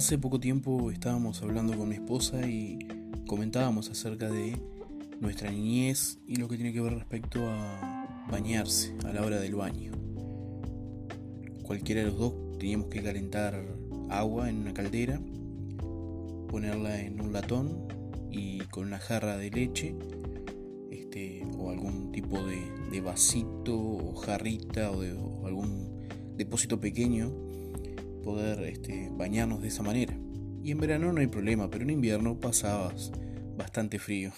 Hace poco tiempo estábamos hablando con mi esposa y comentábamos acerca de nuestra niñez y lo que tiene que ver respecto a bañarse a la hora del baño. Cualquiera de los dos teníamos que calentar agua en una caldera, ponerla en un latón y con una jarra de leche este, o algún tipo de, vasito o jarrita o, de, o algún depósito pequeño poder este, bañarnos de esa manera. Y en verano no hay problema, pero en invierno pasabas bastante frío.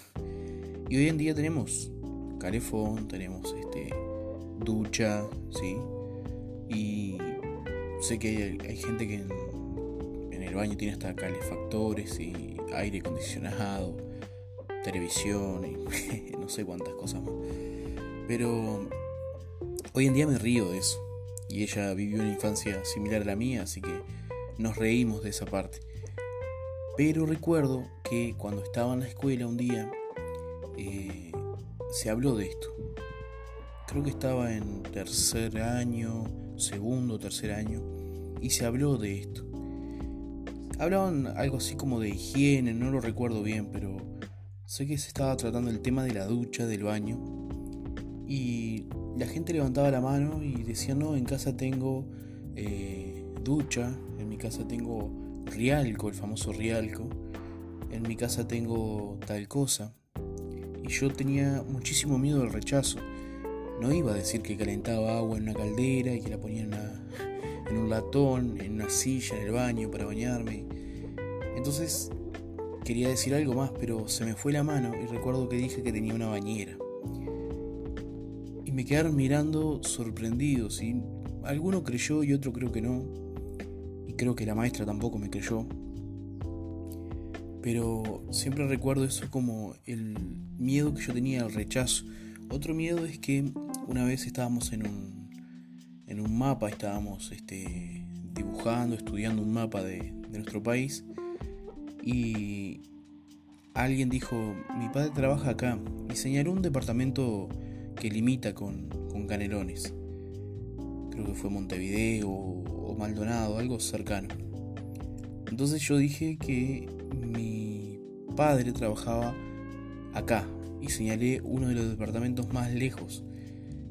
Y hoy en día tenemos calefón, tenemos este, ducha, ¿sí? Y sé que hay, gente que en, el baño tiene hasta calefactores y aire acondicionado, televisión y no sé cuántas cosas más. Pero hoy en día me río de eso y ella vivió una infancia similar a la mía, así que nos reímos de esa parte. Pero recuerdo que cuando estaba en la escuela un día eh, se habló de esto. Creo que estaba en tercer año, segundo, tercer año, y se habló de esto. Hablaban algo así como de higiene, no lo recuerdo bien, pero sé que se estaba tratando el tema de la ducha, del baño, y la gente levantaba la mano y decía, no, en casa tengo eh, ducha, en mi casa tengo rialco, el famoso rialco, en mi casa tengo tal cosa. Y yo tenía muchísimo miedo del rechazo. No iba a decir que calentaba agua en una caldera y que la ponía en, en un latón, en una silla, en el baño para bañarme. Entonces quería decir algo más, pero se me fue la mano y recuerdo que dije que tenía una bañera me quedaron mirando sorprendidos y alguno creyó y otro creo que no. Y creo que la maestra tampoco me creyó. Pero siempre recuerdo eso como el miedo que yo tenía al rechazo. Otro miedo es que una vez estábamos en un, en un mapa, estábamos este, dibujando, estudiando un mapa de, nuestro país y alguien dijo, mi padre trabaja acá y señaló un departamento que limita con, Canelones. Creo que fue Montevideo o, Maldonado, algo cercano. Entonces yo dije que mi padre trabajaba acá y señalé uno de los departamentos más lejos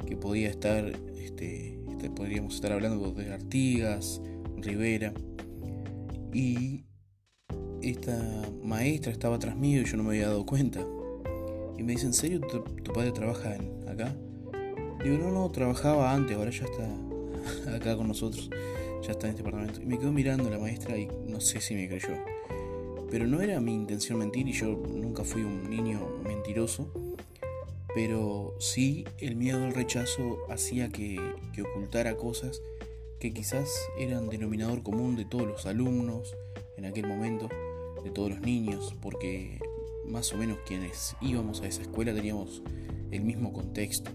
que podía estar, este, este podríamos estar hablando de Artigas, Rivera, y esta maestra estaba tras mío y yo no me había dado cuenta. Y me dice, ¿en serio tu, padre trabaja acá? Digo, no, no, trabajaba antes, ahora ya está acá con nosotros, ya está en este departamento. Y me quedo mirando la maestra y no sé si me creyó. Pero no era mi intención mentir y yo nunca fui un niño mentiroso. Pero sí el miedo al rechazo hacía que ocultara cosas que quizás eran denominador común de todos los alumnos en aquel momento, de todos los niños, porque más o menos quienes íbamos a esa escuela teníamos el mismo contexto.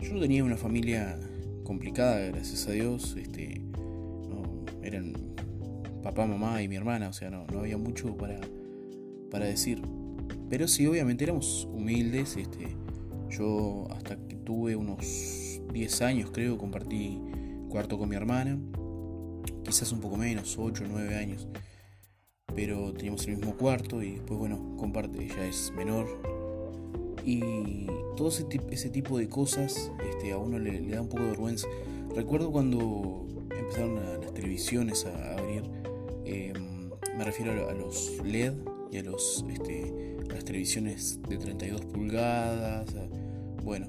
Yo tenía una familia complicada, gracias a Dios. Este, eran papá, mamá y mi hermana, o sea, no, no había mucho para, para decir. Pero sí, obviamente éramos humildes. Este, yo hasta que tuve unos 10 años, creo, compartí cuarto con mi hermana. Quizás un poco menos, 8 o 9 años pero teníamos el mismo cuarto y después, bueno, comparte, ella es menor. Y todo ese, tipo de cosas este, a uno le, da un poco de vergüenza. Recuerdo cuando empezaron las televisiones a abrir, em, me refiero a, los LED y a, los, este, las televisiones de 32 pulgadas. bueno,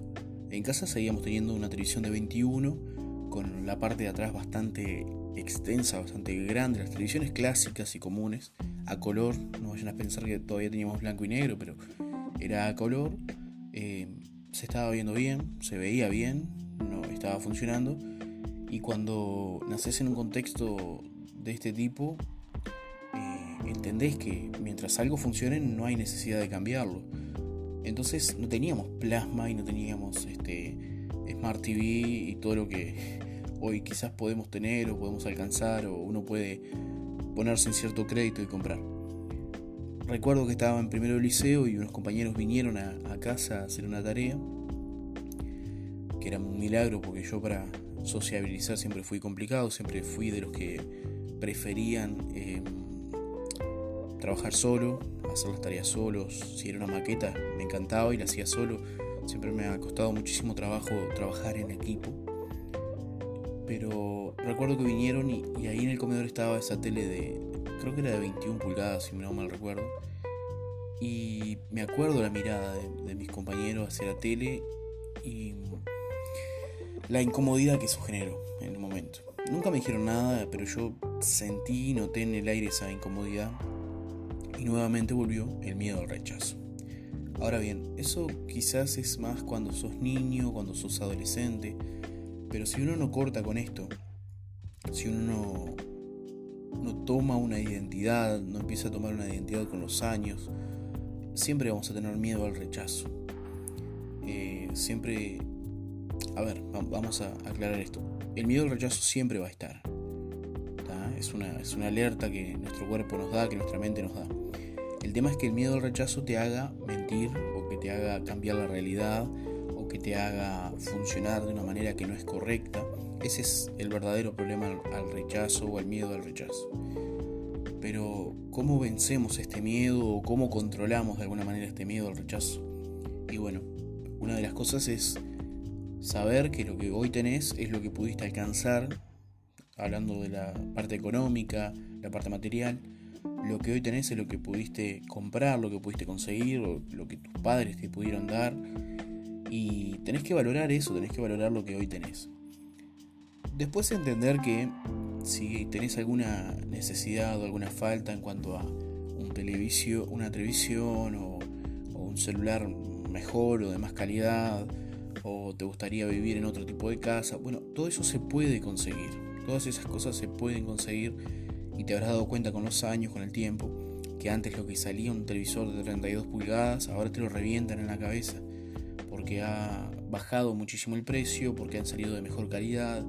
en casa seguíamos teniendo una televisión de 21 con la parte de atrás bastante extensa, bastante grande, las televisiones clásicas y comunes, a color, no vayan a pensar que todavía teníamos blanco y negro, pero era a color, eh, se estaba viendo bien, se veía bien, no estaba funcionando, y cuando naces en un contexto de este tipo, eh, entendés que mientras algo funcione no hay necesidad de cambiarlo. Entonces no teníamos plasma y no teníamos este, Smart TV y todo lo que hoy quizás podemos tener o podemos alcanzar o uno puede ponerse en cierto crédito y comprar. Recuerdo que estaba en primero de liceo y unos compañeros vinieron a, casa a hacer una tarea, que era un milagro porque yo para sociabilizar siempre fui complicado, siempre fui de los que preferían em, trabajar solo, hacer las tareas solos. Si era una maqueta, me encantaba y la hacía solo. Siempre me ha costado muchísimo trabajo trabajar en equipo. Pero recuerdo que vinieron y, ahí en el comedor estaba esa tele de, creo que era de 21 pulgadas, si no mal recuerdo. Y me acuerdo la mirada de, de mis compañeros hacia la tele y la incomodidad que eso generó en el momento. Nunca me dijeron nada, pero yo sentí y noté en el aire esa incomodidad y nuevamente volvió el miedo al rechazo. Ahora bien, eso quizás es más cuando sos niño, cuando sos adolescente, pero si uno no corta con esto, si uno no, toma una identidad, no empieza a tomar una identidad con los años, siempre vamos a tener miedo al rechazo. Eh, siempre, a ver, vamos a aclarar esto. El miedo al rechazo siempre va a estar. Es una, es una alerta que nuestro cuerpo nos da, que nuestra mente nos da. El tema es que el miedo al rechazo te haga mentir o que te haga cambiar la realidad que te haga funcionar de una manera que no es correcta. Ese es el verdadero problema al rechazo o al miedo al rechazo. Pero ¿cómo vencemos este miedo o cómo controlamos de alguna manera este miedo al rechazo? Y bueno, una de las cosas es saber que lo que hoy tenés es lo que pudiste alcanzar hablando de la parte económica, la parte material, lo que hoy tenés es lo que pudiste comprar, lo que pudiste conseguir, lo, que tus padres te pudieron dar. Y tenés que valorar eso, tenés que valorar lo que hoy tenés. Después entender que si tenés alguna necesidad o alguna falta en cuanto a un televisión, una televisión o, o un celular mejor o de más calidad, o te gustaría vivir en otro tipo de casa, bueno, todo eso se puede conseguir Todas esas cosas se pueden conseguir y te habrás dado cuenta con los años, con el tiempo, que antes lo que salía un televisor de 32 pulgadas, ahora te lo revientan en la cabeza, porque ha bajado muchísimo el precio, porque han salido de mejor calidad.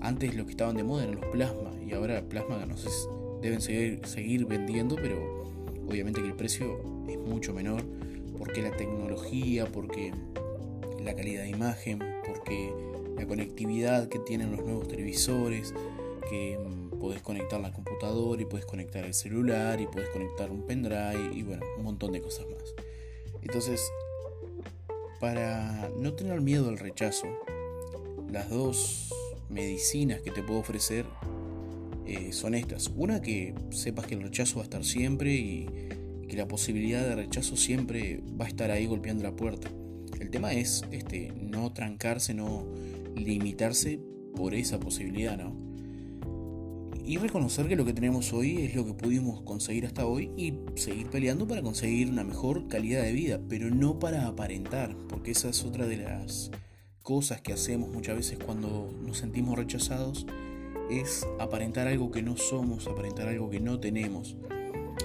Antes lo que estaban de moda eran los plasma y ahora plasma no sé, deben seguir, vendiendo, pero obviamente que el precio es mucho menor, porque la tecnología, porque la calidad de imagen, porque la conectividad que tienen los nuevos televisores, que mm, podés conectar la computadora y puedes conectar el celular y puedes conectar un pendrive y bueno, un montón de cosas más. Entonces, para no tener miedo al rechazo, las dos medicinas que te puedo ofrecer eh, son estas. Una que sepas que el rechazo va a estar siempre y que la posibilidad de rechazo siempre va a estar ahí golpeando la puerta. El tema es este, no trancarse, no, limitarse por esa posibilidad, ¿no? Y reconocer que lo que tenemos hoy es lo que pudimos conseguir hasta hoy y seguir peleando para conseguir una mejor calidad de vida, pero no para aparentar, porque esa es otra de las cosas que hacemos muchas veces cuando nos sentimos rechazados, es aparentar algo que no somos, aparentar algo que no tenemos.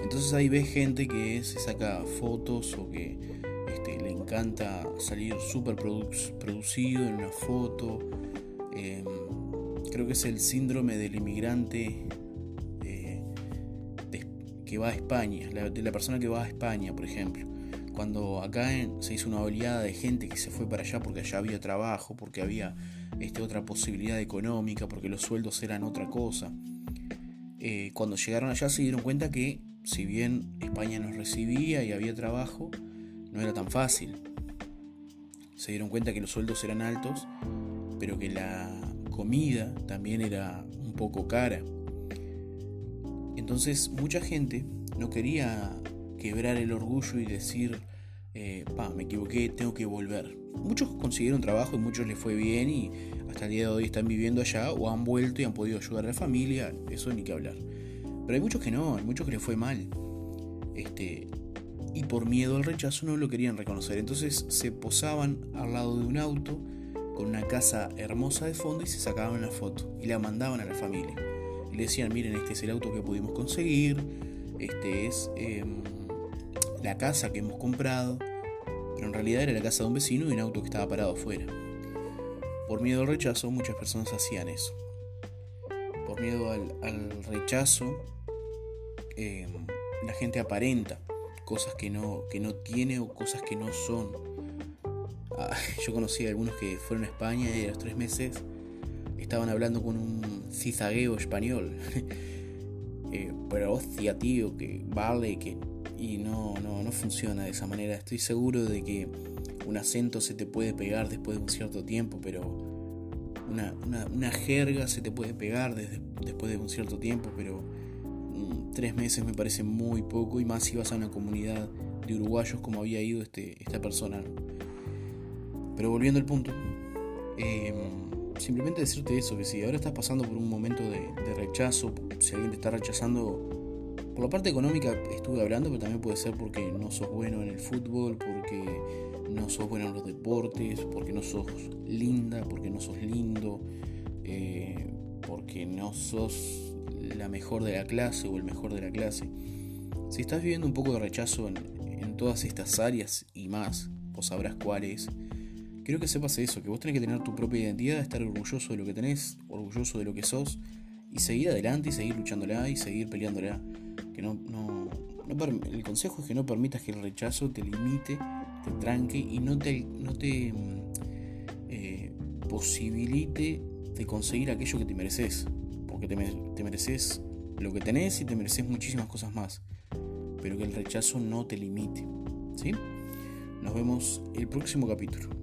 Entonces ahí ves gente que se saca fotos o que este, le encanta salir súper producido en una foto. Em, creo que es el síndrome del inmigrante eh, que va a España, de la persona que va a España, por ejemplo. Cuando acá se hizo una oleada de gente que se fue para allá porque allá había trabajo, porque había este, otra posibilidad económica, porque los sueldos eran otra cosa. Eh, cuando llegaron allá se dieron cuenta que si bien España nos recibía y había trabajo, no era tan fácil. Se dieron cuenta que los sueldos eran altos, pero que la comida también era un poco cara. Entonces mucha gente no quería quebrar el orgullo y decir, eh, pa, me equivoqué, tengo que volver. Muchos consiguieron trabajo y muchos les fue bien y hasta el día de hoy están viviendo allá o han vuelto y han podido ayudar a la familia, eso ni que hablar. Pero hay muchos que no, hay muchos que les fue mal. Este, y por miedo al rechazo no lo querían reconocer. Entonces se posaban al lado de un auto con una casa hermosa de fondo y se sacaban la foto y la mandaban a la familia. Y le decían, miren, este es el auto que pudimos conseguir, este es em, la casa que hemos comprado, pero en realidad era la casa de un vecino y un auto que estaba parado afuera. Por miedo al rechazo muchas personas hacían eso. Por miedo al, rechazo em, la gente aparenta cosas que no, que no tiene o cosas que no son. Yo conocí a algunos que fueron a España y a los tres meses estaban hablando con un cizagueo español. eh, pero hostia, tío, que vale, que... Y no, no, no funciona de esa manera. Estoy seguro de que un acento se te puede pegar después de un cierto tiempo, pero una, una, jerga se te puede pegar después de un cierto tiempo, pero mm, tres meses me parece muy poco y más si vas a una comunidad de uruguayos como había ido este, esta persona. Pero volviendo al punto, em, simplemente decirte eso, que si ahora estás pasando por un momento de, rechazo, si alguien te está rechazando, por la parte económica estuve hablando, pero también puede ser porque no sos bueno en el fútbol, porque no sos bueno en los deportes, porque no sos linda, porque no sos lindo, eh, porque no sos la mejor de la clase o el mejor de la clase. Si estás viviendo un poco de rechazo en, en todas estas áreas y más, vos sabrás cuáles. Quiero que sepas eso, que vos tenés que tener tu propia identidad, estar orgulloso de lo que tenés, orgulloso de lo que sos, y seguir adelante y seguir luchándola y seguir peleándola. Que no, no, el consejo es que no permitas que el rechazo te limite, te tranque y no te, no te eh, posibilite de conseguir aquello que te mereces. Porque te, te mereces lo que tenés y te mereces muchísimas cosas más pero que el rechazo no te limite. ¿Sí? Nos vemos el próximo capítulo.